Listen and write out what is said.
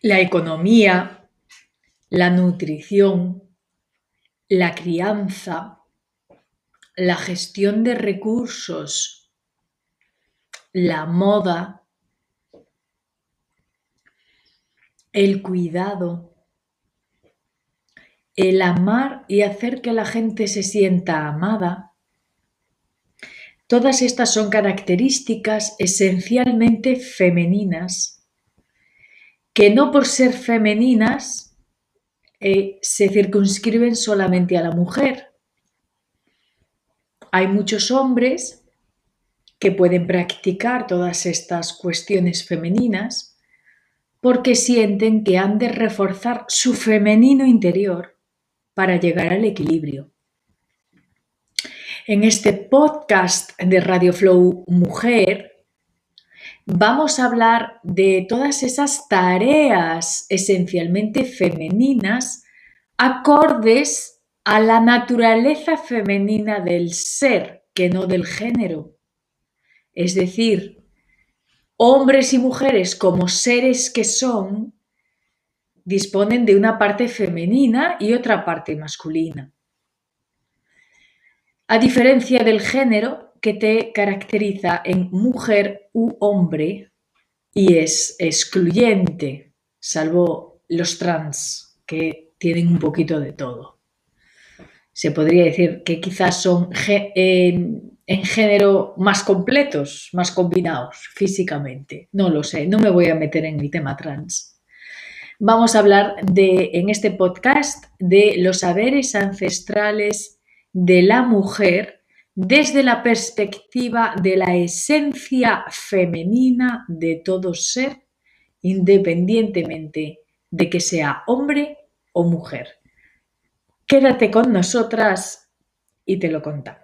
la economía, la nutrición, la crianza, la gestión de recursos, la moda, el cuidado, el amar y hacer que la gente se sienta amada. Todas estas son características esencialmente femeninas que no por ser femeninas eh, se circunscriben solamente a la mujer. Hay muchos hombres que pueden practicar todas estas cuestiones femeninas porque sienten que han de reforzar su femenino interior para llegar al equilibrio. En este podcast de Radio Flow Mujer vamos a hablar de todas esas tareas esencialmente femeninas acordes a la naturaleza femenina del ser, que no del género. Es decir, hombres y mujeres como seres que son disponen de una parte femenina y otra parte masculina. A diferencia del género que te caracteriza en mujer u hombre y es excluyente, salvo los trans, que tienen un poquito de todo. Se podría decir que quizás son en, género más completos, más combinados físicamente. No lo sé, no me voy a meter en el tema trans. Vamos a hablar de, en este podcast de los saberes ancestrales de la mujer desde la perspectiva de la esencia femenina de todo ser, independientemente de que sea hombre o mujer. Quédate con nosotras y te lo contamos.